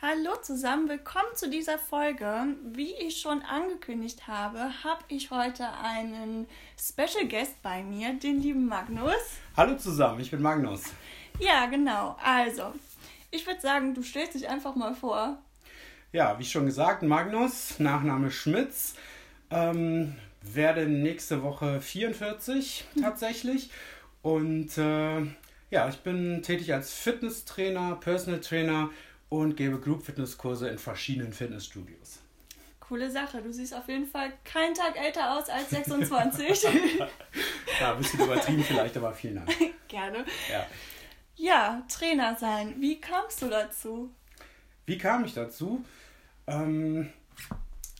Hallo zusammen, willkommen zu dieser Folge. Wie ich schon angekündigt habe, habe ich heute einen Special Guest bei mir, den lieben Magnus. Hallo zusammen, ich bin Magnus. Ja, genau. Also, ich würde sagen, du stellst dich einfach mal vor. Ja, wie schon gesagt, Magnus, Nachname Schmitz. Ähm, werde nächste Woche 44 tatsächlich. Und äh, ja, ich bin tätig als Fitnesstrainer, Personal Trainer und gebe Group Fitnesskurse in verschiedenen Fitnessstudios. Coole Sache. Du siehst auf jeden Fall keinen Tag älter aus als 26. ja, ein bisschen übertrieben vielleicht, aber vielen Dank. Gerne. Ja. ja, Trainer sein. Wie kamst du dazu? Wie kam ich dazu? Ähm,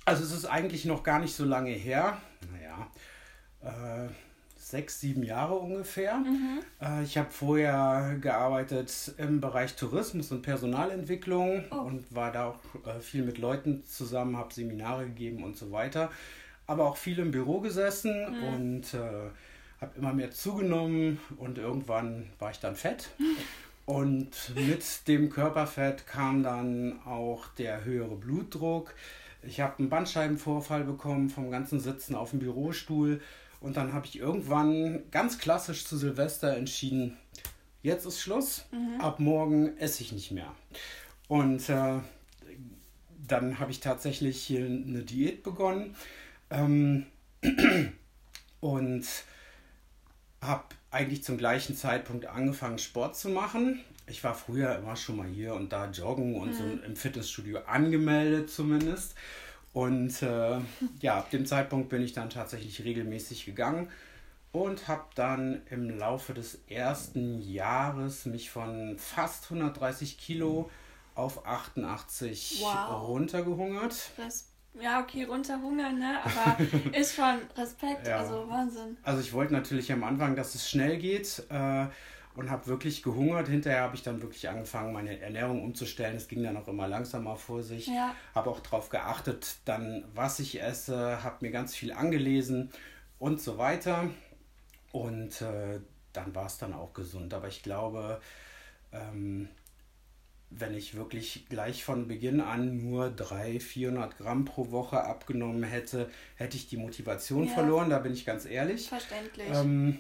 also es ist eigentlich noch gar nicht so lange her. Naja, äh, sechs, sieben Jahre ungefähr. Mhm. Äh, ich habe vorher gearbeitet im Bereich Tourismus und Personalentwicklung oh. und war da auch äh, viel mit Leuten zusammen, habe Seminare gegeben und so weiter. Aber auch viel im Büro gesessen mhm. und äh, habe immer mehr zugenommen und irgendwann war ich dann fett. Und mit dem Körperfett kam dann auch der höhere Blutdruck. Ich habe einen Bandscheibenvorfall bekommen vom ganzen Sitzen auf dem Bürostuhl und dann habe ich irgendwann ganz klassisch zu Silvester entschieden, jetzt ist Schluss, mhm. ab morgen esse ich nicht mehr. Und äh, dann habe ich tatsächlich hier eine Diät begonnen ähm, und habe eigentlich zum gleichen Zeitpunkt angefangen, Sport zu machen. Ich war früher immer schon mal hier und da joggen und mhm. so im Fitnessstudio angemeldet zumindest. Und äh, ja, ab dem Zeitpunkt bin ich dann tatsächlich regelmäßig gegangen und habe dann im Laufe des ersten Jahres mich von fast 130 Kilo auf 88 wow. runtergehungert. Das, ja, okay, runterhungern, ne? Aber ist schon Respekt, ja. also Wahnsinn. Also ich wollte natürlich am Anfang, dass es schnell geht. Äh, und habe wirklich gehungert. Hinterher habe ich dann wirklich angefangen, meine Ernährung umzustellen. Es ging dann auch immer langsamer vor sich. Ja. Habe auch darauf geachtet, dann was ich esse, habe mir ganz viel angelesen und so weiter. Und äh, dann war es dann auch gesund. Aber ich glaube, ähm, wenn ich wirklich gleich von Beginn an nur 300, 400 Gramm pro Woche abgenommen hätte, hätte ich die Motivation ja. verloren. Da bin ich ganz ehrlich. Verständlich. Ähm,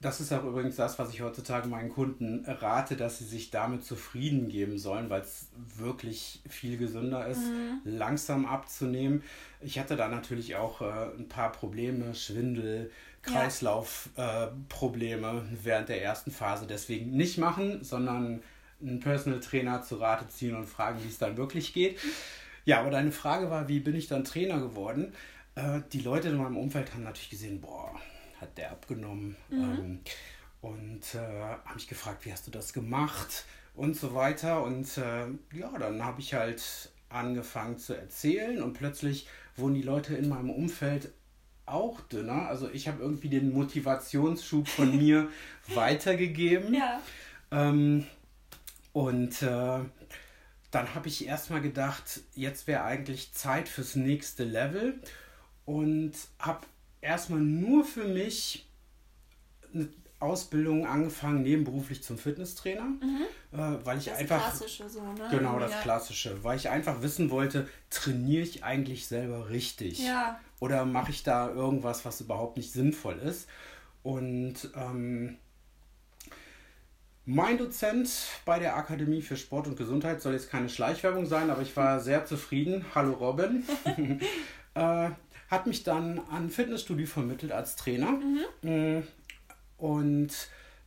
das ist auch übrigens das, was ich heutzutage meinen Kunden rate, dass sie sich damit zufrieden geben sollen, weil es wirklich viel gesünder ist, mhm. langsam abzunehmen. Ich hatte da natürlich auch äh, ein paar Probleme, Schwindel, Kreislaufprobleme ja. äh, während der ersten Phase. Deswegen nicht machen, sondern einen Personal Trainer zu Rate ziehen und fragen, wie es dann wirklich geht. Ja, aber deine Frage war, wie bin ich dann Trainer geworden? Äh, die Leute in meinem Umfeld haben natürlich gesehen, boah, hat der abgenommen. Mhm. Ähm, und äh, habe mich gefragt, wie hast du das gemacht und so weiter. Und äh, ja, dann habe ich halt angefangen zu erzählen und plötzlich wurden die Leute in meinem Umfeld auch dünner. Also ich habe irgendwie den Motivationsschub von mir weitergegeben. Ja. Ähm, und äh, dann habe ich erstmal gedacht, jetzt wäre eigentlich Zeit fürs nächste Level und habe erstmal nur für mich eine Ausbildung angefangen, nebenberuflich zum Fitnesstrainer, mhm. äh, weil ich das einfach. Das Klassische so, ne? Genau, das ja. Klassische. Weil ich einfach wissen wollte, trainiere ich eigentlich selber richtig? Ja. Oder mache ich da irgendwas, was überhaupt nicht sinnvoll ist? Und ähm, mein Dozent bei der Akademie für Sport und Gesundheit soll jetzt keine Schleichwerbung sein, aber ich war sehr zufrieden. Hallo Robin. äh, hat mich dann an Fitnessstudio vermittelt als Trainer. Mhm. Mm, und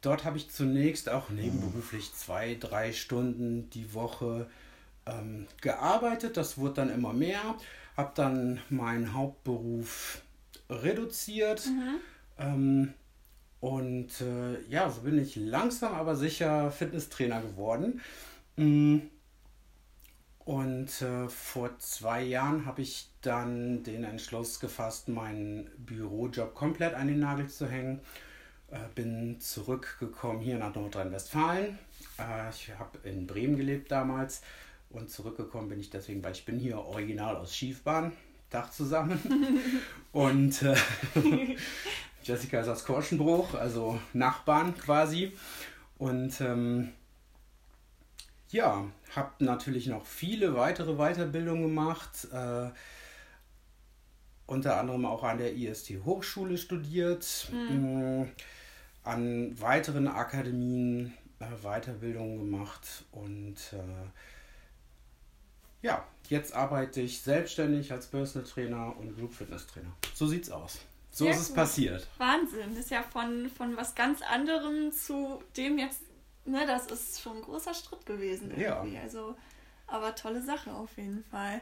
dort habe ich zunächst auch nebenberuflich zwei, drei Stunden die Woche ähm, gearbeitet. Das wurde dann immer mehr. Habe dann meinen Hauptberuf reduziert. Mhm. Ähm, und äh, ja, so bin ich langsam aber sicher Fitnesstrainer geworden. Mhm. Und äh, vor zwei Jahren habe ich dann den Entschluss gefasst, meinen Bürojob komplett an den Nagel zu hängen. Äh, bin zurückgekommen hier nach Nordrhein-Westfalen. Äh, ich habe in Bremen gelebt damals und zurückgekommen bin ich deswegen, weil ich bin hier original aus Schiefbahn, Dach zusammen. und äh, Jessica ist aus Korschenbruch, also Nachbarn quasi. Und ähm, ja, habe natürlich noch viele weitere Weiterbildungen gemacht. Äh, unter anderem auch an der IST Hochschule studiert, mhm. an weiteren Akademien äh, Weiterbildungen gemacht und äh, ja, jetzt arbeite ich selbstständig als Personal Trainer und Group Fitness Trainer. So sieht's aus. So Sehr ist es passiert. Wahnsinn. Das ist ja von, von was ganz anderem zu dem jetzt, ne, das ist schon ein großer Schritt gewesen irgendwie. Ja. Also, aber tolle Sache auf jeden Fall.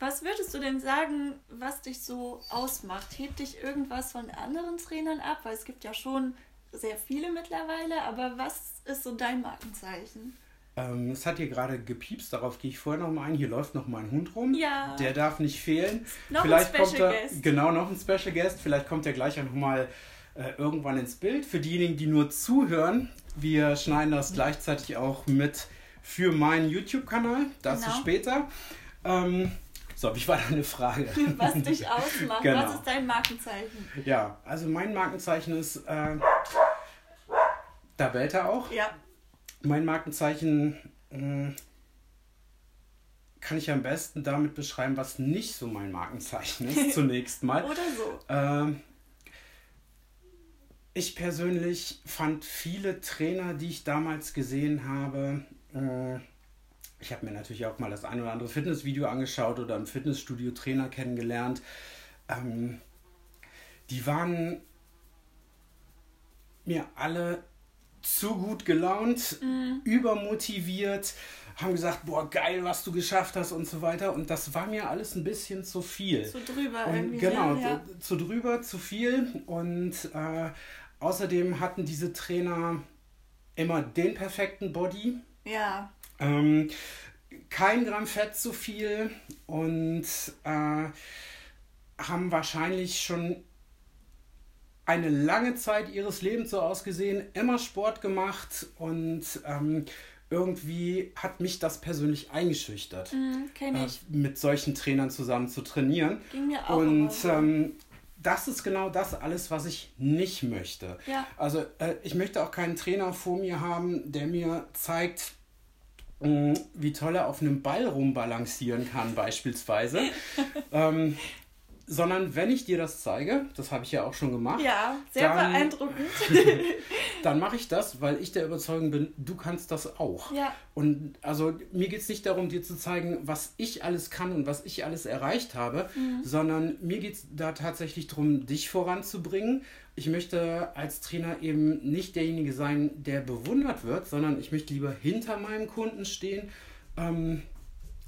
Was würdest du denn sagen, was dich so ausmacht? Hebt dich irgendwas von anderen Trainern ab? Weil es gibt ja schon sehr viele mittlerweile, aber was ist so dein Markenzeichen? Ähm, es hat hier gerade gepiepst, darauf gehe ich vorher noch mal ein. Hier läuft noch mal ein Hund rum. Ja. Der darf nicht fehlen. Noch Vielleicht ein Special kommt er, Guest. Genau, noch ein Special Guest. Vielleicht kommt er gleich auch noch mal äh, irgendwann ins Bild. Für diejenigen, die nur zuhören, wir schneiden das gleichzeitig auch mit für meinen YouTube-Kanal. Dazu genau. später. Ähm, so, wie war deine Frage? Was dich ausmacht. Genau. Was ist dein Markenzeichen? Ja, also mein Markenzeichen ist, äh, da bellt er auch. Ja. Mein Markenzeichen äh, kann ich am besten damit beschreiben, was nicht so mein Markenzeichen ist, zunächst mal. Oder so. Ähm, ich persönlich fand viele Trainer, die ich damals gesehen habe, äh, ich habe mir natürlich auch mal das ein oder andere Fitnessvideo angeschaut oder im Fitnessstudio Trainer kennengelernt. Ähm, die waren mir alle zu gut gelaunt, mhm. übermotiviert, haben gesagt, boah, geil, was du geschafft hast und so weiter. Und das war mir alles ein bisschen zu viel. Zu drüber und, irgendwie. Genau, ja. zu, zu, drüber, zu viel. Und äh, außerdem hatten diese Trainer immer den perfekten Body. Ja. Ähm, kein Gramm Fett zu viel und äh, haben wahrscheinlich schon eine lange Zeit ihres Lebens so ausgesehen, immer Sport gemacht und ähm, irgendwie hat mich das persönlich eingeschüchtert, mm, äh, mit solchen Trainern zusammen zu trainieren. Ging mir auch und ähm, das ist genau das alles, was ich nicht möchte. Ja. Also äh, ich möchte auch keinen Trainer vor mir haben, der mir zeigt, mm, wie toll er auf einem Ball rumbalancieren kann, beispielsweise. ähm, sondern wenn ich dir das zeige, das habe ich ja auch schon gemacht. Ja, sehr dann, beeindruckend. dann mache ich das, weil ich der Überzeugung bin, du kannst das auch. Ja. Und also mir geht es nicht darum, dir zu zeigen, was ich alles kann und was ich alles erreicht habe, mhm. sondern mir geht es da tatsächlich darum, dich voranzubringen. Ich möchte als Trainer eben nicht derjenige sein, der bewundert wird, sondern ich möchte lieber hinter meinem Kunden stehen. Ähm,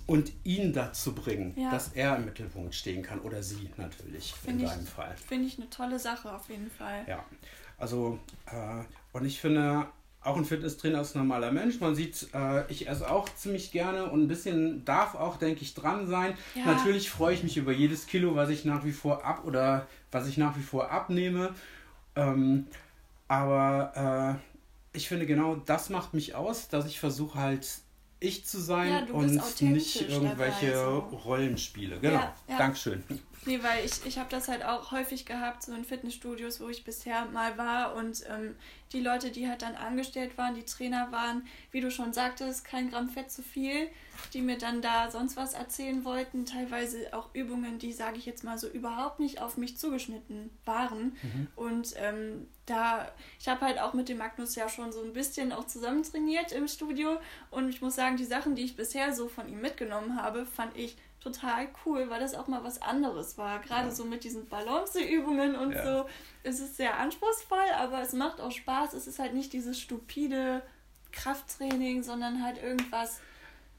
und ihn dazu bringen, ja. dass er im Mittelpunkt stehen kann oder sie natürlich find in deinem Fall. Finde ich eine tolle Sache auf jeden Fall. Ja, also äh, und ich finde, auch ein Fitnesstrainer ist ein normaler Mensch. Man sieht, äh, ich esse auch ziemlich gerne und ein bisschen darf auch, denke ich, dran sein. Ja. Natürlich freue ich mich über jedes Kilo, was ich nach wie vor ab oder was ich nach wie vor abnehme. Ähm, aber äh, ich finde genau das macht mich aus, dass ich versuche halt ich zu sein ja, und nicht irgendwelche so. Rollenspiele. Genau. Ja, ja. Dankeschön. Nee, weil ich, ich habe das halt auch häufig gehabt, so in Fitnessstudios, wo ich bisher mal war und ähm, die Leute, die halt dann angestellt waren, die Trainer waren, wie du schon sagtest, kein Gramm Fett zu viel, die mir dann da sonst was erzählen wollten, teilweise auch Übungen, die, sage ich jetzt mal so, überhaupt nicht auf mich zugeschnitten waren. Mhm. Und ähm, da, ich habe halt auch mit dem Magnus ja schon so ein bisschen auch zusammen trainiert im Studio und ich muss sagen, die Sachen, die ich bisher so von ihm mitgenommen habe, fand ich total cool, weil das auch mal was anderes war. Gerade ja. so mit diesen Balanceübungen und ja. so. Es ist sehr anspruchsvoll, aber es macht auch Spaß. Es ist halt nicht dieses stupide Krafttraining, sondern halt irgendwas.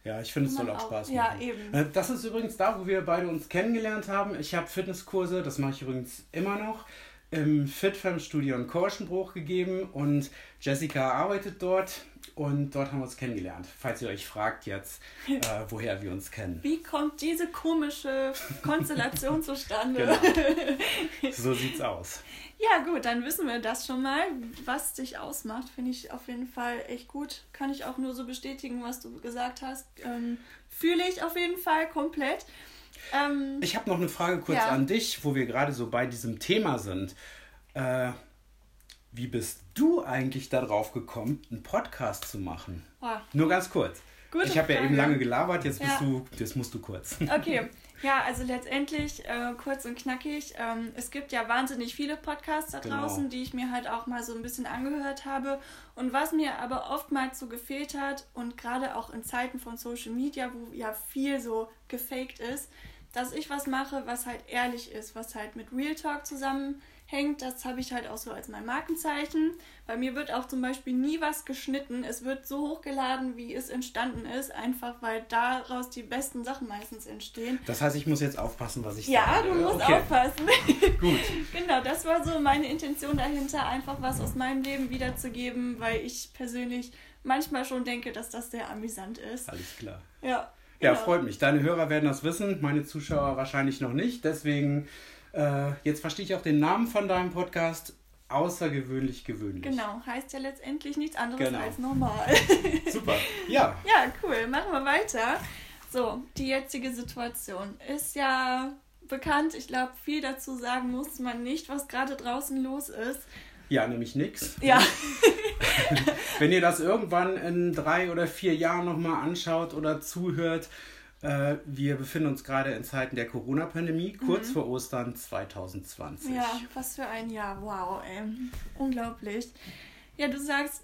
Ja, ich finde, es soll auch Spaß machen. Ja, eben. Äh, das ist übrigens da, wo wir beide uns kennengelernt haben. Ich habe Fitnesskurse, das mache ich übrigens immer noch, im FitFam-Studio in Korschenbruch gegeben und Jessica arbeitet dort und dort haben wir uns kennengelernt. Falls ihr euch fragt jetzt, äh, woher wir uns kennen. Wie kommt diese komische Konstellation zustande? Genau. So sieht's aus. Ja, gut, dann wissen wir das schon mal. Was dich ausmacht, finde ich auf jeden Fall echt gut. Kann ich auch nur so bestätigen, was du gesagt hast. Ähm, Fühle ich auf jeden Fall komplett. Ähm, ich habe noch eine Frage kurz ja. an dich, wo wir gerade so bei diesem Thema sind. Äh, wie bist du eigentlich darauf gekommen, einen Podcast zu machen? Oh. Nur ganz kurz. Gute ich habe ja eben lange gelabert, jetzt, bist ja. du, jetzt musst du kurz. Okay, ja, also letztendlich äh, kurz und knackig. Ähm, es gibt ja wahnsinnig viele Podcasts da genau. draußen, die ich mir halt auch mal so ein bisschen angehört habe. Und was mir aber oftmals so gefehlt hat und gerade auch in Zeiten von Social Media, wo ja viel so gefaked ist, dass ich was mache, was halt ehrlich ist, was halt mit Real Talk zusammen hängt. Das habe ich halt auch so als mein Markenzeichen. Bei mir wird auch zum Beispiel nie was geschnitten. Es wird so hochgeladen, wie es entstanden ist, einfach weil daraus die besten Sachen meistens entstehen. Das heißt, ich muss jetzt aufpassen, was ich ja, sage. Ja, du musst okay. aufpassen. Gut. genau, das war so meine Intention dahinter, einfach was aus meinem Leben wiederzugeben, weil ich persönlich manchmal schon denke, dass das sehr amüsant ist. Alles klar. Ja. Ja, genau. freut mich. Deine Hörer werden das wissen, meine Zuschauer wahrscheinlich noch nicht. Deswegen äh, jetzt verstehe ich auch den Namen von deinem Podcast. Außergewöhnlich gewöhnlich. Genau, heißt ja letztendlich nichts anderes genau. als normal. Super, ja. Ja, cool. Machen wir weiter. So, die jetzige Situation ist ja bekannt. Ich glaube, viel dazu sagen muss man nicht, was gerade draußen los ist. Ja, nämlich nichts. Ja. Wenn ihr das irgendwann in drei oder vier Jahren nochmal anschaut oder zuhört, äh, wir befinden uns gerade in Zeiten der Corona-Pandemie, kurz mhm. vor Ostern 2020. Ja, was für ein Jahr. Wow, ey. Unglaublich. Ja, du sagst,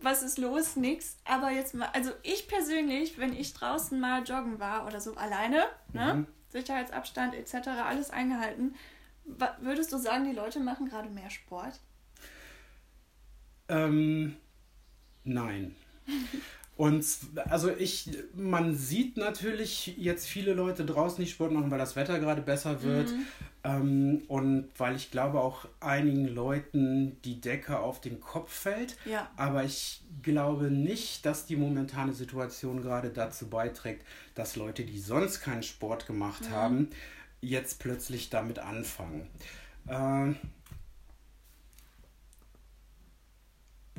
was ist los? Nix. Aber jetzt mal, also ich persönlich, wenn ich draußen mal joggen war oder so alleine, ne? Mhm. Sicherheitsabstand etc., alles eingehalten, würdest du sagen, die Leute machen gerade mehr Sport? Ähm, nein. Und also ich, man sieht natürlich jetzt viele Leute draußen nicht Sport machen, weil das Wetter gerade besser wird. Mhm. Ähm, und weil ich glaube auch einigen Leuten die Decke auf den Kopf fällt. Ja. Aber ich glaube nicht, dass die momentane Situation gerade dazu beiträgt, dass Leute, die sonst keinen Sport gemacht mhm. haben, jetzt plötzlich damit anfangen. Äh,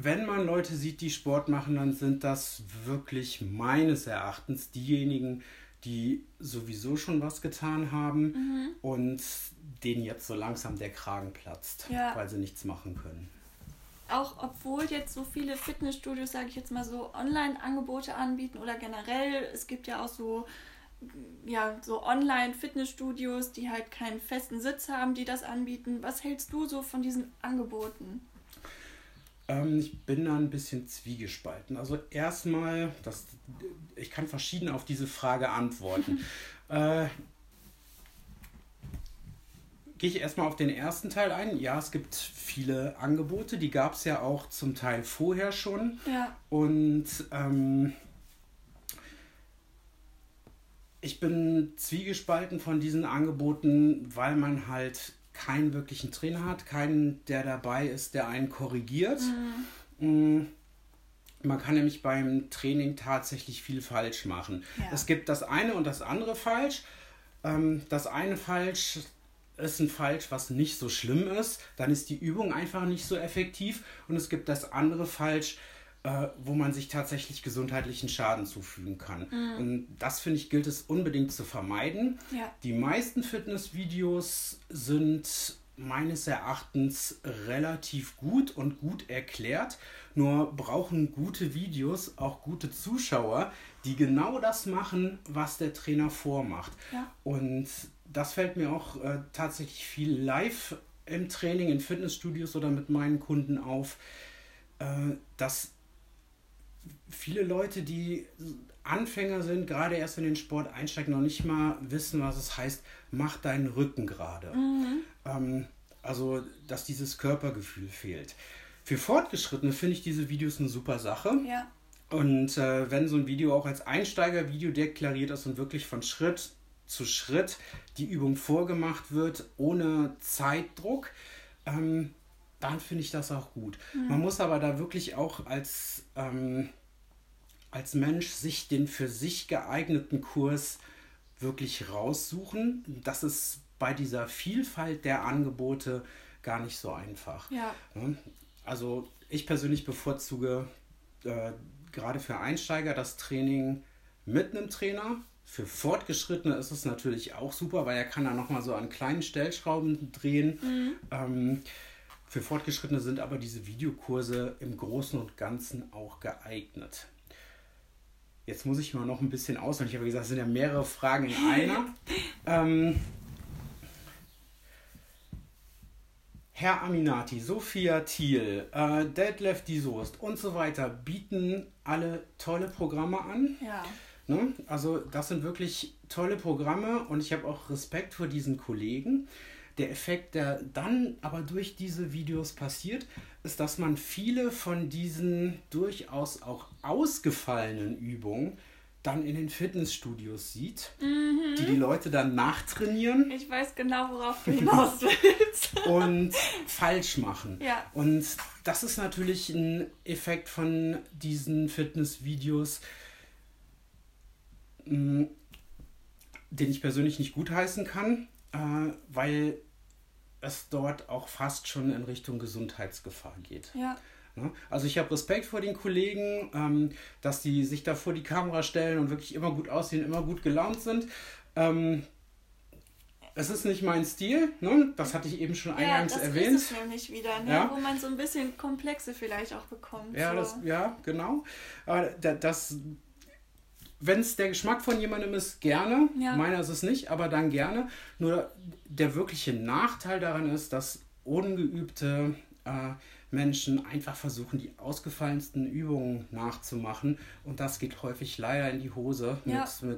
wenn man Leute sieht, die Sport machen, dann sind das wirklich meines Erachtens diejenigen, die sowieso schon was getan haben mhm. und denen jetzt so langsam der Kragen platzt, ja. weil sie nichts machen können. Auch obwohl jetzt so viele Fitnessstudios, sage ich jetzt mal so, Online-Angebote anbieten oder generell, es gibt ja auch so ja, so Online-Fitnessstudios, die halt keinen festen Sitz haben, die das anbieten. Was hältst du so von diesen Angeboten? Ähm, ich bin da ein bisschen zwiegespalten. Also erstmal, das, ich kann verschieden auf diese Frage antworten. äh, Gehe ich erstmal auf den ersten Teil ein. Ja, es gibt viele Angebote, die gab es ja auch zum Teil vorher schon. Ja. Und ähm, ich bin zwiegespalten von diesen Angeboten, weil man halt keinen wirklichen Trainer hat, keinen, der dabei ist, der einen korrigiert. Mhm. Mm, man kann nämlich beim Training tatsächlich viel falsch machen. Ja. Es gibt das eine und das andere falsch. Ähm, das eine falsch ist ein Falsch, was nicht so schlimm ist. Dann ist die Übung einfach nicht so effektiv. Und es gibt das andere Falsch, äh, wo man sich tatsächlich gesundheitlichen Schaden zufügen kann. Mhm. Und das finde ich gilt es unbedingt zu vermeiden. Ja. Die meisten Fitnessvideos sind meines Erachtens relativ gut und gut erklärt. Nur brauchen gute Videos auch gute Zuschauer, die genau das machen, was der Trainer vormacht. Ja. Und das fällt mir auch äh, tatsächlich viel live im Training in Fitnessstudios oder mit meinen Kunden auf, äh, dass viele Leute, die Anfänger sind, gerade erst in den Sport einsteigen, noch nicht mal wissen, was es heißt, mach deinen Rücken gerade. Mhm. Ähm, also, dass dieses Körpergefühl fehlt. Für Fortgeschrittene finde ich diese Videos eine super Sache. Ja. Und äh, wenn so ein Video auch als Einsteigervideo deklariert ist und wirklich von Schritt zu Schritt die Übung vorgemacht wird, ohne Zeitdruck, ähm, dann finde ich das auch gut. Mhm. Man muss aber da wirklich auch als, ähm, als Mensch sich den für sich geeigneten Kurs wirklich raussuchen. Das ist bei dieser Vielfalt der Angebote gar nicht so einfach. Ja. Also ich persönlich bevorzuge äh, gerade für Einsteiger das Training mit einem Trainer. Für Fortgeschrittene ist es natürlich auch super, weil er kann da nochmal so an kleinen Stellschrauben drehen. Mhm. Ähm, für Fortgeschrittene sind aber diese Videokurse im Großen und Ganzen auch geeignet. jetzt muss ich mal noch ein bisschen ausholen. Ich habe gesagt, es sind ja mehrere Fragen in einer. ähm, Herr Aminati, Sophia Thiel, äh, Detlef die Soest und so weiter bieten alle tolle Programme an. Ja. Ne? Also das sind wirklich tolle Programme und ich habe auch Respekt vor diesen Kollegen. Der Effekt, der dann aber durch diese Videos passiert, ist, dass man viele von diesen durchaus auch ausgefallenen Übungen dann in den Fitnessstudios sieht, Mhm. die die Leute dann nachtrainieren Ich weiß genau, worauf du hinaus willst. und falsch machen. Ja. Und das ist natürlich ein Effekt von diesen Fitnessvideos, mh, den ich persönlich nicht gutheißen kann, äh, weil es dort auch fast schon in Richtung Gesundheitsgefahr geht. Ja. Ne? Also ich habe Respekt vor den Kollegen, ähm, dass die sich da vor die Kamera stellen und wirklich immer gut aussehen, immer gut gelaunt sind. Ähm, es ist nicht mein Stil, ne? das hatte ich eben schon Ja, eingangs das erwähnt. ist es nämlich wieder, ne? Ja. wo man so ein bisschen Komplexe vielleicht auch bekommt. Ja, so. das, ja, genau. Aber da- das, wenn es der Geschmack von jemandem ist, gerne. Ja. Meiner ist es nicht, aber dann gerne. Nur der wirkliche Nachteil daran ist, dass ungeübte äh, Menschen einfach versuchen, die ausgefallensten Übungen nachzumachen. Und das geht häufig leider in die Hose Ja. mit,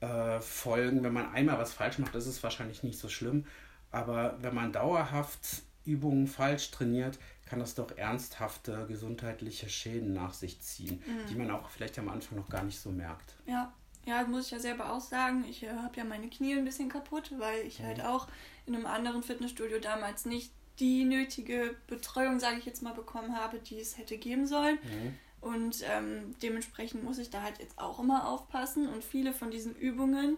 mit äh, Folgen. Wenn man einmal was falsch macht, ist es wahrscheinlich nicht so schlimm. Aber wenn man dauerhaft Übungen falsch trainiert, kann das doch ernsthafte gesundheitliche Schäden nach sich ziehen, die man auch vielleicht am Anfang noch gar nicht so merkt. Ja, ja, muss ich ja selber auch sagen. Ich äh, habe ja meine Knie ein bisschen kaputt, weil ich halt auch in einem anderen Fitnessstudio damals nicht die nötige Betreuung, sage ich jetzt mal, bekommen habe, die es hätte geben sollen. Und ähm, dementsprechend muss ich da halt jetzt auch immer aufpassen. Und viele von diesen Übungen,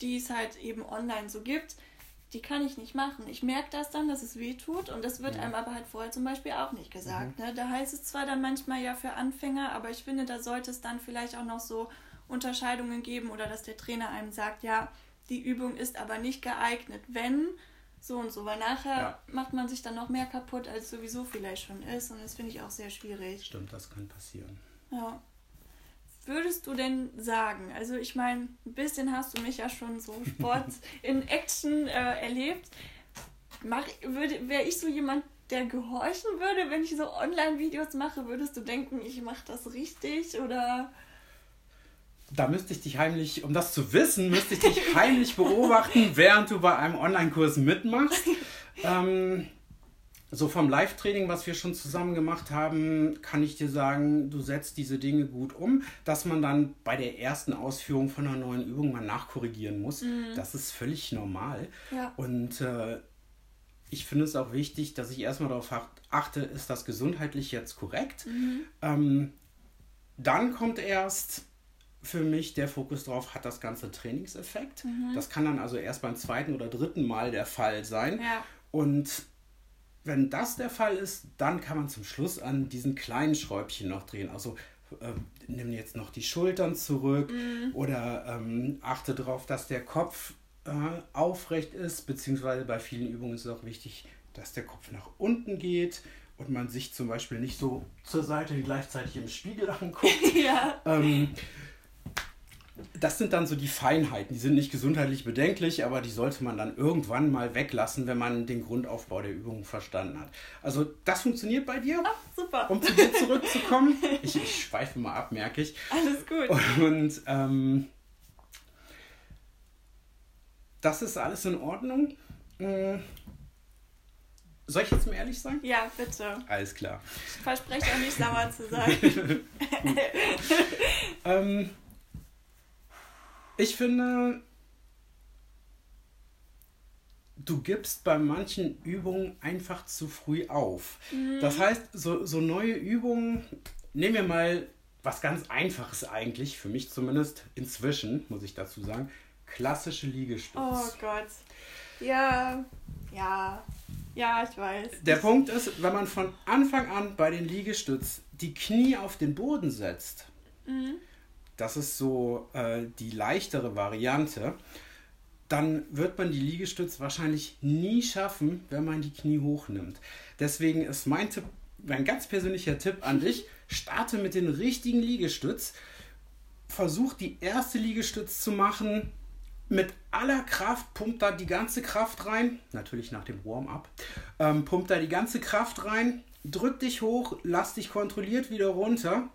die es halt eben online so gibt, die kann ich nicht machen. Ich merke das dann, dass es weh tut und das wird einem aber halt vorher zum Beispiel auch nicht gesagt. Ne? Da heißt es zwar dann manchmal ja für Anfänger, aber ich finde, da sollte es dann vielleicht auch noch so Unterscheidungen geben oder dass der Trainer einem sagt, ja, die Übung ist aber nicht geeignet, wenn so und so, weil nachher Ja. macht man sich dann noch mehr kaputt, als sowieso vielleicht schon ist und das finde ich auch sehr schwierig. Stimmt, das kann passieren. Ja. Würdest du denn sagen, also ich meine, ein bisschen hast du mich ja schon so Sport in Action äh, erlebt. Mach, würde, wäre ich so jemand, der gehorchen würde, wenn ich so Online-Videos mache, würdest du denken, ich mache das richtig oder Da müsste ich dich heimlich, um das zu wissen, müsste ich dich heimlich beobachten, während du bei einem Online-Kurs mitmachst. Ähm, so vom Live-Training, was wir schon zusammen gemacht haben, kann ich dir sagen, du setzt diese Dinge gut um, dass man dann bei der ersten Ausführung von einer neuen Übung mal nachkorrigieren muss. Das ist völlig normal. Ja. Und äh, ich finde es auch wichtig, dass ich erstmal darauf ach- achte, ist das gesundheitlich jetzt korrekt? Ähm, dann kommt erst für mich der Fokus drauf, hat das ganze Trainingseffekt. Das kann dann also erst beim zweiten oder dritten Mal der Fall sein. Ja. Und wenn das der Fall ist, dann kann man zum Schluss an diesen kleinen Schräubchen noch drehen. Also äh, nimm jetzt noch die Schultern zurück oder ähm, achte darauf, dass der Kopf äh, aufrecht ist, beziehungsweise bei vielen Übungen ist es auch wichtig, dass der Kopf nach unten geht und man sich zum Beispiel nicht so zur Seite gleichzeitig im Spiegel anguckt. ja. Ähm, das sind dann so die Feinheiten, die sind nicht gesundheitlich bedenklich, aber die sollte man dann irgendwann mal weglassen, wenn man den Grundaufbau der Übung verstanden hat. Also das funktioniert bei dir, Ah, super. um zu dir zurückzukommen. Ich, ich schweife mal ab, merke ich. Alles gut. Und ähm, das ist alles in Ordnung. Hm. Soll ich jetzt mal ehrlich sein? Ja, bitte. Alles klar. Ich verspreche auch nicht sauer zu sein. Ähm, ich finde, du gibst bei manchen Übungen einfach zu früh auf. Das heißt, so, so neue Übungen, nehmen wir mal was ganz Einfaches eigentlich, für mich zumindest inzwischen, muss ich dazu sagen, klassische Liegestütz. Oh Gott. Ja, ja, ja, ich weiß. Der Punkt ist, wenn man von Anfang an bei den Liegestütz die Knie auf den Boden setzt, das ist so äh, die leichtere Variante, dann wird man die Liegestütz wahrscheinlich nie schaffen, wenn man die Knie hochnimmt. Deswegen ist mein Tipp, mein ganz persönlicher Tipp an dich, starte mit den richtigen Liegestütz versucht die erste Liegestütz zu machen. Mit aller Kraft pumpt da die ganze Kraft rein. Natürlich nach dem Warm-up. Ähm, pumpt da die ganze Kraft rein. Drück dich hoch, lass dich kontrolliert wieder runter.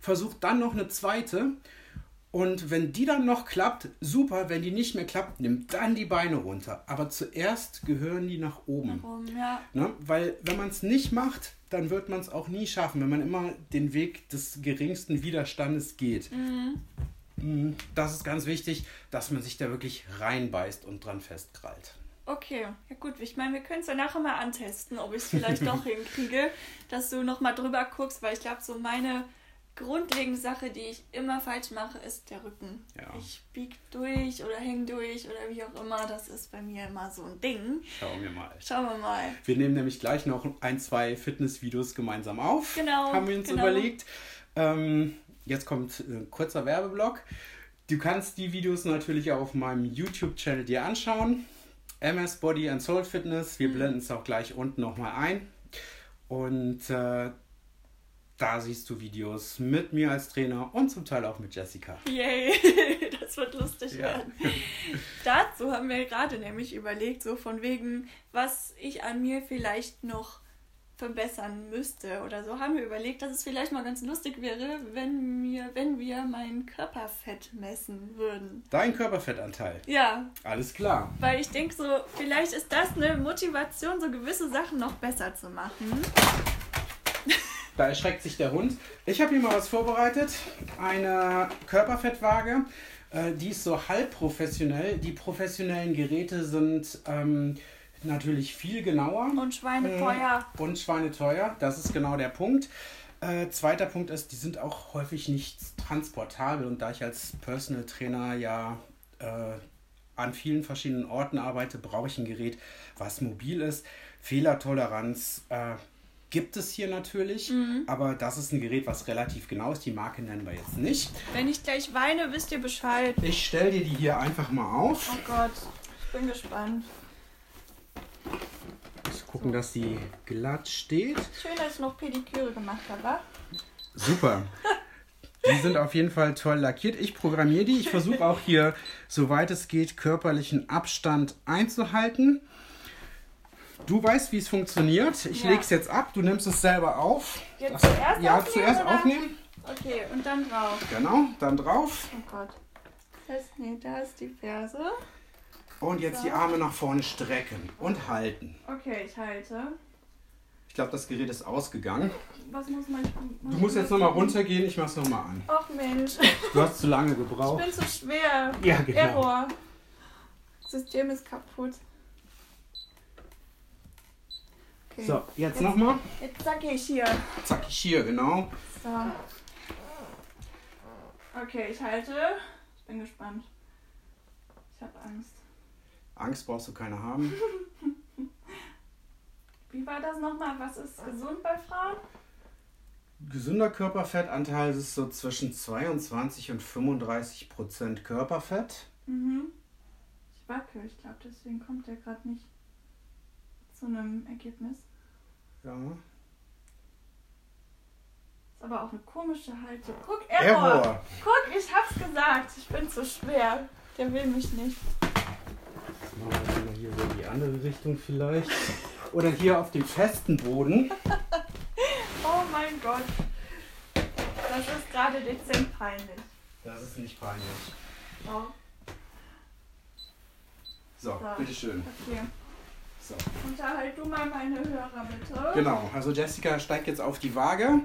Versuch dann noch eine zweite. Und wenn die dann noch klappt, super. Wenn die nicht mehr klappt, nimm dann die Beine runter. Aber zuerst gehören die nach oben. Nach oben ja. Ne? Weil wenn man es nicht macht, dann wird man es auch nie schaffen, wenn man immer den Weg des geringsten Widerstandes geht. Mhm. Das ist ganz wichtig, dass man sich da wirklich reinbeißt und dran festkrallt. Okay, ja gut. Ich meine, wir können es ja nachher mal antesten, ob ich es vielleicht doch hinkriege, dass du nochmal drüber guckst, weil ich glaube, so meine grundlegende Sache, die ich immer falsch mache, ist der Rücken. Ja. Ich bieg durch oder häng durch oder wie auch immer. Das ist bei mir immer so ein Ding. Schauen wir mal. Schauen wir mal. Wir nehmen nämlich gleich noch ein, zwei Fitnessvideos gemeinsam auf. Genau, Haben wir uns genau. überlegt. Ähm, jetzt kommt ein kurzer Werbeblock. Du kannst die Videos natürlich auch auf meinem YouTube-Channel dir anschauen. MS Body and Soul Fitness. Mhm. Wir blenden es auch gleich unten nochmal ein. Und äh, da siehst du Videos mit mir als Trainer und zum Teil auch mit Jessica. Yay, das wird lustig Ja. werden. Dazu haben wir gerade nämlich überlegt, so von wegen, was ich an mir vielleicht noch verbessern müsste oder so, haben wir überlegt, dass es vielleicht mal ganz lustig wäre, wenn wir, wenn wir mein Körperfett messen würden. Dein Körperfettanteil. Ja, Alles klar. weil ich denke so, vielleicht ist das eine Motivation, so gewisse Sachen noch besser zu machen. Da erschreckt sich der Hund. Ich habe hier mal was vorbereitet. Eine Körperfettwaage. Äh, die ist so halb professionell. Die professionellen Geräte sind ähm, natürlich viel genauer. Und Schweine teuer. Und schweineteuer. Das ist genau der Punkt. Äh, zweiter Punkt ist, die sind auch häufig nicht transportabel. Und da ich als Personal Trainer ja äh, an vielen verschiedenen Orten arbeite, brauche ich ein Gerät, was mobil ist. Fehlertoleranz äh, gibt es hier natürlich, aber das ist ein Gerät, was relativ genau ist. Die Marke nennen wir jetzt nicht. Wenn ich gleich weine, wisst ihr Bescheid. Ich stelle dir die hier einfach mal auf. Oh Gott, ich bin gespannt. Ich gucken, dass sie glatt steht. Schön, dass ich noch Pediküre gemacht habe. Super. Die sind auf jeden Fall toll lackiert. Ich programmiere die. Ich versuche auch hier, soweit es geht, körperlichen Abstand einzuhalten. Du weißt, wie es funktioniert. Ich Ja. lege es jetzt ab. Du nimmst es selber auf. Jetzt Das- zuerst ja, aufnehmen, zuerst oder? aufnehmen. Okay, und dann drauf. Genau, dann drauf. Oh Gott. Fest, nee, da ist die Ferse. Und jetzt die Arme nach vorne strecken und halten. Okay, ich halte. Ich glaube, das Gerät ist ausgegangen. Was muss man... Du musst jetzt nochmal runtergehen. Ich mach's nochmal an. Ach Mensch, Du hast zu lange ich gebraucht. bin zu schwer. Ja, genau. Error. System ist kaputt. Okay. So, jetzt nochmal. Jetzt sag ich hier. Zack, hier, genau. So. Okay, ich halte. Ich bin gespannt. Ich habe Angst. Angst brauchst du keine haben. Wie war das nochmal? Was ist gesund bei Frauen? Gesunder Körperfettanteil ist so zwischen 22 und 35 Prozent Körperfett. Mhm. Ich wackel, ich glaube, deswegen kommt der gerade nicht zu einem Ergebnis. Ja. Ist aber auch eine komische Haltung. Guck, Error. Error. Guck, ich hab's gesagt. Ich bin zu schwer. Der will mich nicht. Machen wir mal hier so in die andere Richtung vielleicht. Oder hier auf dem festen Boden. Oh mein Gott. Das ist gerade dezent peinlich. Das ist nicht peinlich. Oh, So, So. bitteschön. okay. So. Unterhalt du mal meine Hörer bitte. Genau, also Jessica steigt jetzt auf die Waage.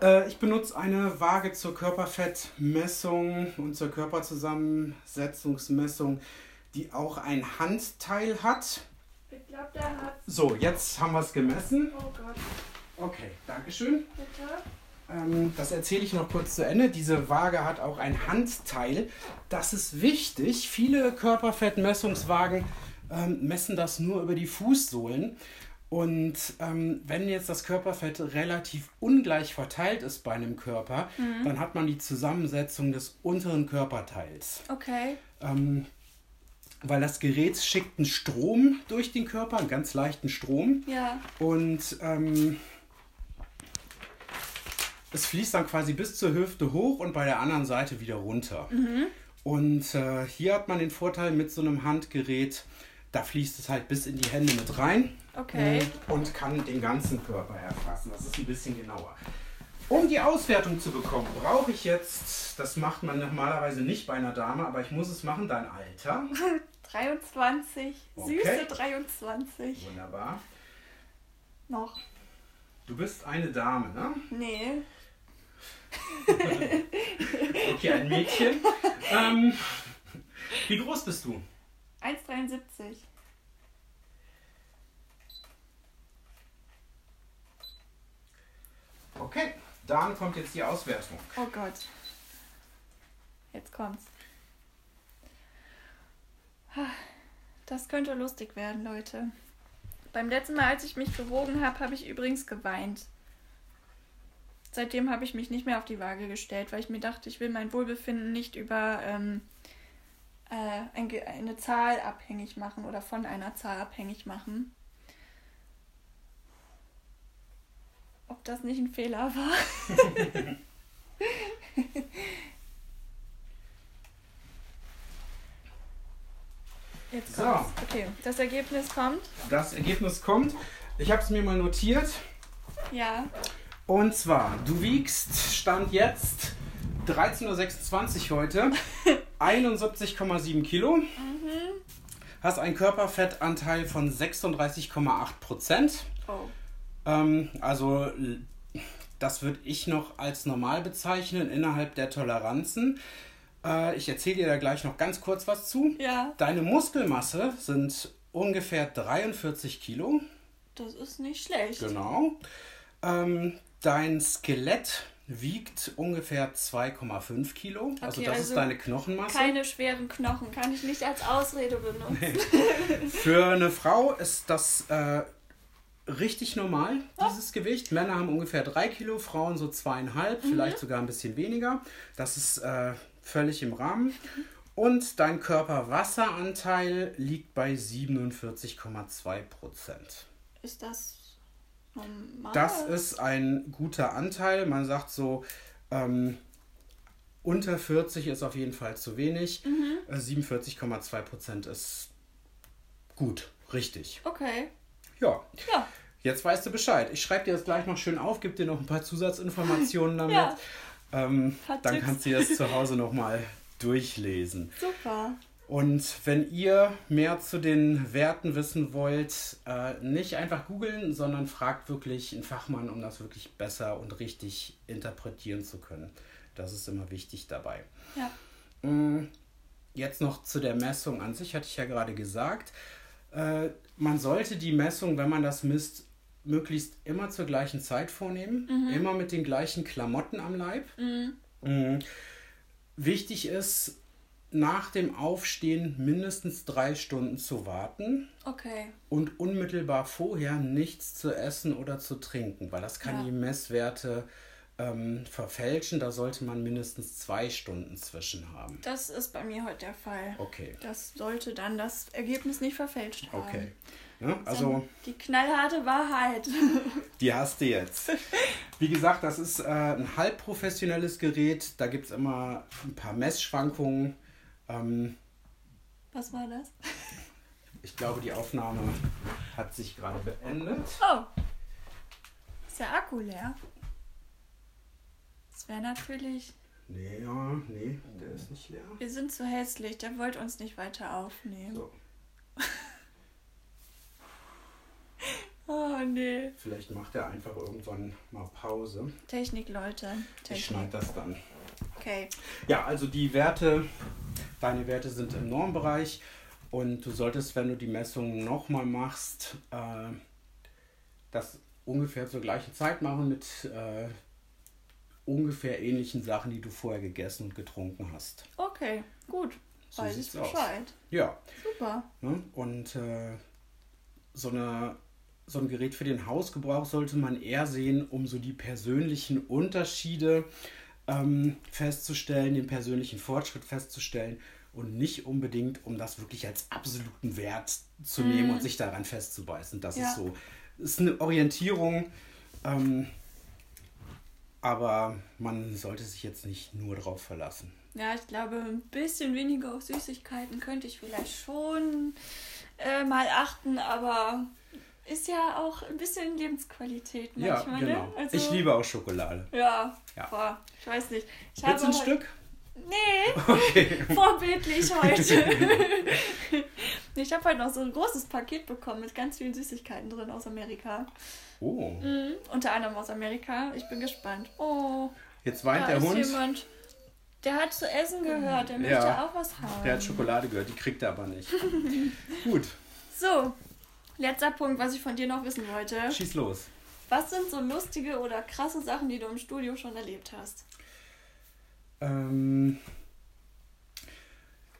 Äh, ich benutze eine Waage zur Körperfettmessung und zur Körperzusammensetzungsmessung, die auch ein Handteil hat. Ich glaube, der hat. So, jetzt haben wir es gemessen. Oh Gott, Okay, Dankeschön. bitte. Ähm, das erzähle ich noch kurz zu Ende. Diese Waage hat auch ein Handteil. Das ist wichtig. Viele Körperfettmessungswagen ähm, messen das nur über die Fußsohlen. Und ähm, wenn jetzt das Körperfett relativ ungleich verteilt ist bei einem Körper, dann hat man die Zusammensetzung des unteren Körperteils. Okay. Ähm, weil das Gerät schickt einen Strom durch den Körper, einen ganz leichten Strom. Ja. Und ähm, es fließt dann quasi bis zur Hüfte hoch und bei der anderen Seite wieder runter. Und äh, hier hat man den Vorteil mit so einem Handgerät, da fließt es halt bis in die Hände mit rein. Okay. Mm, Und kann den ganzen Körper erfassen. Das ist ein bisschen genauer. Um die Auswertung zu bekommen, brauche ich jetzt, das macht man normalerweise nicht bei einer Dame, aber ich muss es machen, dein Alter. 23. Okay. Süße 23. Wunderbar. Noch. Du bist eine Dame, ne? Nee. Okay, ein Mädchen. ähm, wie groß bist du? 1,73. Okay, dann kommt jetzt die Auswertung. Oh Gott. Jetzt kommt's. Das könnte lustig werden, Leute. Beim letzten Mal, als ich mich gewogen habe, habe ich übrigens geweint. Seitdem habe ich mich nicht mehr auf die Waage gestellt, weil ich mir dachte, ich will mein Wohlbefinden nicht über ähm, äh, eine Zahl abhängig machen oder von einer Zahl abhängig machen. Ob das nicht ein Fehler war? Jetzt So. Okay, das Ergebnis kommt. Das Ergebnis kommt. Ich habe es mir mal notiert. Ja. Und zwar, du wiegst, Stand jetzt 13.26 Uhr heute, 71,7 Kilo. Hast einen Körperfettanteil von 36,8 Prozent. Oh. Ähm, also, das würde ich noch als normal bezeichnen innerhalb der Toleranzen. Äh, ich erzähle dir da gleich noch ganz kurz was zu. Ja, Deine Muskelmasse sind ungefähr 43 Kilo. das ist nicht schlecht. Genau. Ähm, dein Skelett wiegt ungefähr 2,5 Kilo. also Okay, das also ist deine Knochenmasse. Keine schweren Knochen, kann ich nicht als Ausrede benutzen. Für eine Frau ist das äh, richtig normal, Oh. dieses Gewicht. Männer haben ungefähr 3 Kilo, Frauen so zweieinhalb, Mhm. vielleicht sogar ein bisschen weniger. Das ist äh, völlig im Rahmen. Und dein Körperwasseranteil liegt bei 47,2 Prozent. Ist das normal? Das ist ein guter Anteil. Man sagt so, ähm, unter 40 ist auf jeden Fall zu wenig. Äh, 47,2 Prozent ist gut, richtig. Okay. Ja, Ja. jetzt weißt du Bescheid. Ich schreibe dir das gleich noch schön auf, gebe dir noch ein paar Zusatzinformationen damit. Ja. Ähm, dann Tipps. kannst du das zu Hause nochmal durchlesen. Super. Und wenn ihr mehr zu den Werten wissen wollt, äh, nicht einfach googeln, sondern fragt wirklich einen Fachmann, um das wirklich besser und richtig interpretieren zu können. Das ist immer wichtig dabei. Ja. Mm, Jetzt noch zu der Messung an sich, hatte ich ja gerade gesagt. Äh, man sollte die Messung, wenn man das misst, möglichst immer zur gleichen Zeit vornehmen. Immer mit den gleichen Klamotten am Leib. Mm. Wichtig ist, nach dem Aufstehen mindestens drei Stunden zu warten Okay. und unmittelbar vorher nichts zu essen oder zu trinken, weil das kann Ja. die Messwerte ähm, verfälschen. Da sollte man mindestens zwei Stunden zwischen haben. Das ist bei mir heute der Fall. Okay. Das sollte dann das Ergebnis nicht verfälscht haben. Okay. Ja, Also die knallharte Wahrheit. die hast du jetzt. Wie gesagt, das ist äh, ein halbprofessionelles Gerät. Da gibt es immer ein paar Messschwankungen. Ähm, Was war das? ich glaube, die Aufnahme hat sich gerade beendet. Oh. Ist der Akku leer? Das wäre natürlich. Nee, ja, nee, der ist nicht leer. Wir sind zu hässlich, der wollte uns nicht weiter aufnehmen. So, Oh nee. vielleicht macht er einfach irgendwann mal Pause. Technik, Leute. Ich Technik. schneide das dann. Okay. Ja, also die Werte, deine Werte sind im Normbereich und du solltest, wenn du die Messung nochmal machst, äh, das ungefähr zur gleichen Zeit machen mit äh, ungefähr ähnlichen Sachen, die du vorher gegessen und getrunken hast. Okay, gut. So Weiß ich sieht's aus. Bescheid. Ja, Super. ne? und äh, so, eine, so ein Gerät für den Hausgebrauch sollte man eher sehen, um so die persönlichen Unterschiede ähm, festzustellen, den persönlichen Fortschritt festzustellen und nicht unbedingt, um das wirklich als absoluten Wert zu nehmen und sich daran festzubeißen. Das Ja. ist so, ist eine Orientierung. Ähm, aber man sollte sich jetzt nicht nur darauf verlassen. Ja, ich glaube, ein bisschen weniger auf Süßigkeiten könnte ich vielleicht schon äh, mal achten, aber ist ja auch ein bisschen Lebensqualität manchmal. Ja, genau. Ne? Also, ich liebe auch Schokolade. Ja, Ja. Boah, ich weiß nicht. Ich Willst du ein Stück? Nee, Okay. vorbildlich heute. ich habe heute noch so ein großes Paket bekommen mit ganz vielen Süßigkeiten drin aus Amerika. Oh, Mhm, unter anderem aus Amerika. Ich bin gespannt. Oh, jetzt weint da der ist Hund. jemand. Der hat zu essen gehört, der möchte Ja. auch was haben. Der hat Schokolade gehört, die kriegt er aber nicht. Gut, So, letzter Punkt, was ich von dir noch wissen wollte. schieß los. Was sind so lustige oder krasse Sachen, die du im Studio schon erlebt hast? Ähm,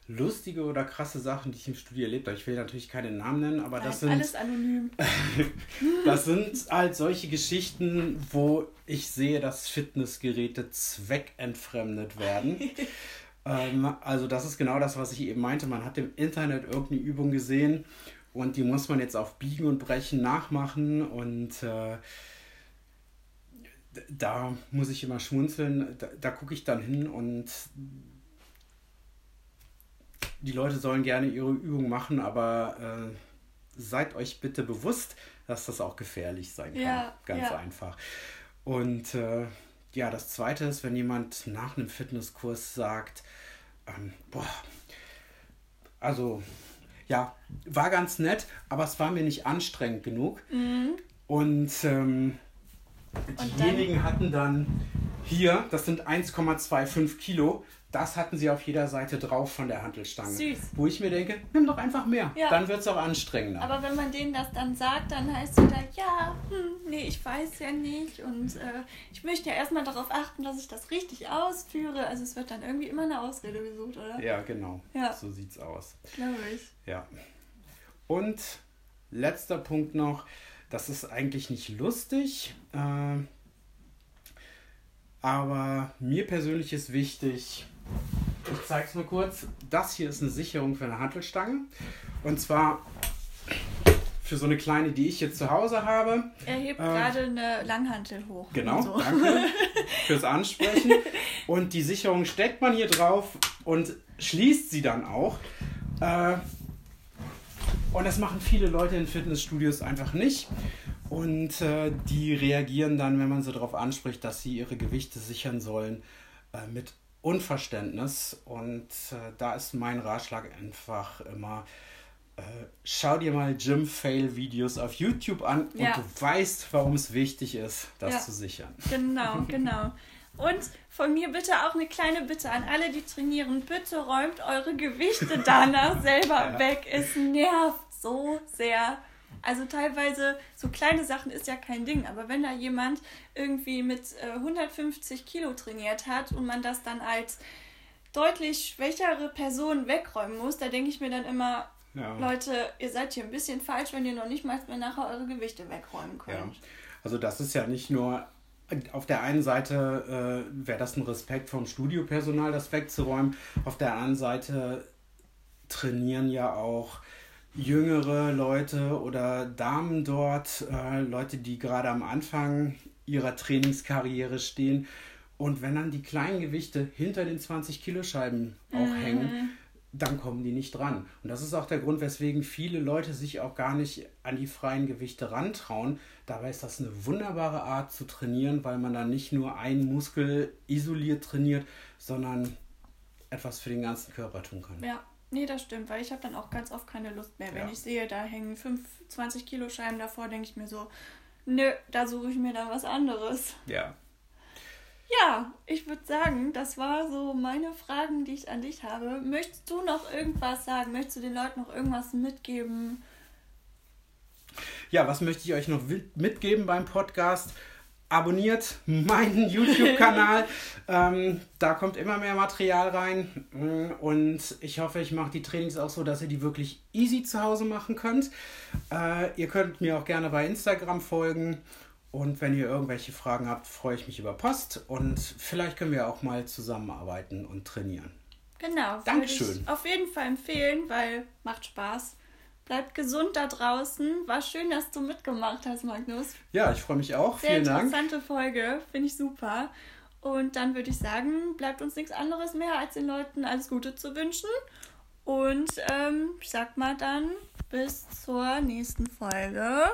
lustige oder krasse Sachen, die ich im Studio erlebt habe. Ich will natürlich keine Namen nennen, aber das Nein, sind, alles anonym. das sind halt solche Geschichten, wo ich sehe, dass Fitnessgeräte zweckentfremdet werden. ähm, also das ist genau das, was ich eben meinte. Man hat im Internet irgendeine Übung gesehen und die muss man jetzt auf Biegen und Brechen nachmachen und äh, da muss ich immer schmunzeln. Da, da gucke ich dann hin und die Leute sollen gerne ihre Übung machen, aber äh, seid euch bitte bewusst, dass das auch gefährlich sein kann. Ja, Ganz ja. einfach. Und äh, ja, das Zweite ist, wenn jemand nach einem Fitnesskurs sagt, ähm, boah, also ja, war ganz nett, aber es war mir nicht anstrengend genug. Und ähm, Und dann? diejenigen hatten dann hier, das sind 1,25 Kilo, das hatten sie auf jeder Seite drauf von der Hantelstange. Süß. Wo ich mir denke, nimm doch einfach mehr. Ja. Dann wird es auch anstrengender. Aber wenn man denen das dann sagt, dann heißt es wieder, ja, hm, nee, ich weiß ja nicht. Und äh, ich möchte ja erstmal darauf achten, dass ich das richtig ausführe. Also es wird dann irgendwie immer eine Ausrede gesucht, oder? ja, genau. Ja. So sieht's aus. Glaube ich. Ja. Und letzter Punkt noch, das ist eigentlich nicht lustig, äh, aber mir persönlich ist wichtig, ich zeige es mal kurz, das hier ist eine Sicherung für eine Hantelstange und zwar für so eine kleine, die ich jetzt zu Hause habe. Er hebt Äh, gerade eine Langhantel hoch. Genau, So. danke fürs Ansprechen. Und die Sicherung steckt man hier drauf und schließt sie dann auch. Äh, und das machen viele Leute in Fitnessstudios einfach nicht. Und äh, die reagieren dann, wenn man sie darauf anspricht, dass sie ihre Gewichte sichern sollen, äh, mit Unverständnis. Und äh, da ist mein Ratschlag einfach immer, äh, schau dir mal Gym-Fail-Videos auf YouTube an Ja. und du weißt, warum es wichtig ist, das Ja. zu sichern. Genau, genau. Und von mir bitte auch eine kleine Bitte an alle, die trainieren. Bitte räumt eure Gewichte danach selber Ja. weg. Es nervt so sehr. Also teilweise, so kleine Sachen ist ja kein Ding, aber wenn da jemand irgendwie mit äh, 150 Kilo trainiert hat und man das dann als deutlich schwächere Person wegräumen muss, da denke ich mir dann immer, Ja. Leute, ihr seid hier ein bisschen falsch, wenn ihr noch nicht mal mehr nachher eure Gewichte wegräumen Ja. könnt. Also das ist ja nicht nur auf der einen Seite äh, wäre das ein Respekt vom Studiopersonal, das wegzuräumen. Auf der anderen Seite trainieren ja auch jüngere Leute oder Damen dort, äh, Leute, die gerade am Anfang ihrer Trainingskarriere stehen. Und wenn dann die kleinen Gewichte hinter den 20 Kilo Scheiben auch hängen, dann kommen die nicht dran. Und das ist auch der Grund, weswegen viele Leute sich auch gar nicht an die freien Gewichte rantrauen. Dabei ist das eine wunderbare Art zu trainieren, weil man dann nicht nur einen Muskel isoliert trainiert, sondern etwas für den ganzen Körper tun kann. Ja, nee, das stimmt, weil ich habe dann auch ganz oft keine Lust mehr. Wenn Ja. ich sehe, da hängen 5, 20 Kilo Scheiben davor, denke ich mir so, nö, da suche ich mir dann was anderes. Ja. Ja, ich würde sagen, das war so meine Fragen, die ich an dich habe. Möchtest du noch irgendwas sagen? Möchtest du den Leuten noch irgendwas mitgeben? Ja, was möchte ich euch noch mitgeben beim Podcast? Abonniert meinen YouTube-Kanal. ähm, da kommt immer mehr Material rein. Mm, Und ich hoffe, ich mache die Trainings auch so, dass ihr die wirklich easy zu Hause machen könnt. Äh, ihr könnt mir auch gerne bei Instagram folgen. Und wenn ihr irgendwelche Fragen habt, freue ich mich über Post. Und vielleicht können wir auch mal zusammenarbeiten und trainieren. Genau. Dankeschön. Ich auf jeden Fall empfehlen, weil macht Spaß. Bleibt gesund da draußen. War schön, dass du mitgemacht hast, Magnus. Ja, ich freue mich auch. Sehr Vielen interessante Dank. Folge. Finde ich super. Und dann würde ich sagen, bleibt uns nichts anderes mehr, als den Leuten alles Gute zu wünschen. Und ähm, ich sag mal dann bis zur nächsten Folge.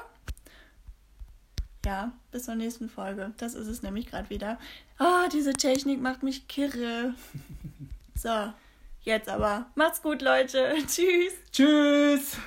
Ja, bis zur nächsten Folge. Das ist es nämlich gerade wieder. Oh, diese Technik macht mich kirre. So, jetzt aber. Macht's gut, Leute. Tschüss. Tschüss.